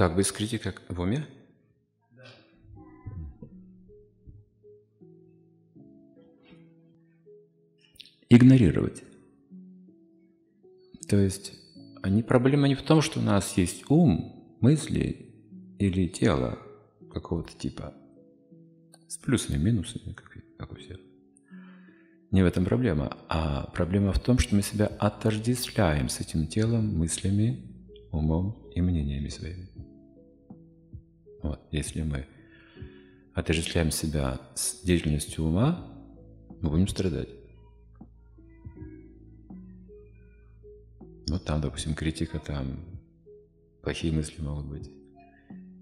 Как бы скрыть как в уме? Игнорировать. То есть они, проблема не в том, что у нас есть ум, мысли или тело какого-то типа с плюсами, минусами, как, как у всех. Не в этом проблема, а проблема в том, что мы себя отождествляем с этим телом, мыслями, умом и мнениями своими. Вот, если мы отождествляем себя с деятельностью ума, мы будем страдать. Ну, там, допустим, критика, там плохие мысли могут быть.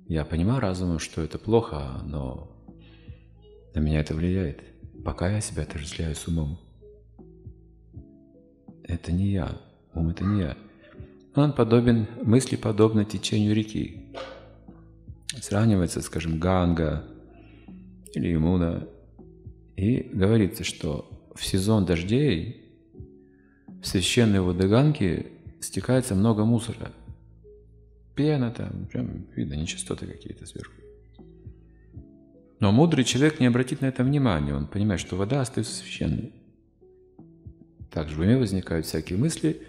Я понимаю разумом, что это плохо, но на меня это влияет. Пока я себя отождествляю с умом. Это не я. Ум – это не я. Он подобен, мысли подобны течению реки. Сравнивается, скажем, Ганга или Имуна. И говорится, что в сезон дождей в священные Ганги стекается много мусора. Пена там, прям видно, нечистоты какие-то сверху. Но мудрый человек не обратит на это внимания, он понимает, что вода остается священной. Также в уме возникают всякие мысли.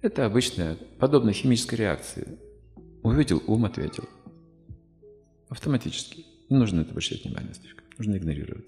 Это обычная, подобная химической реакции. Увидел, ум ответил. Автоматически. Не нужно это обращать внимание. Нужно игнорировать.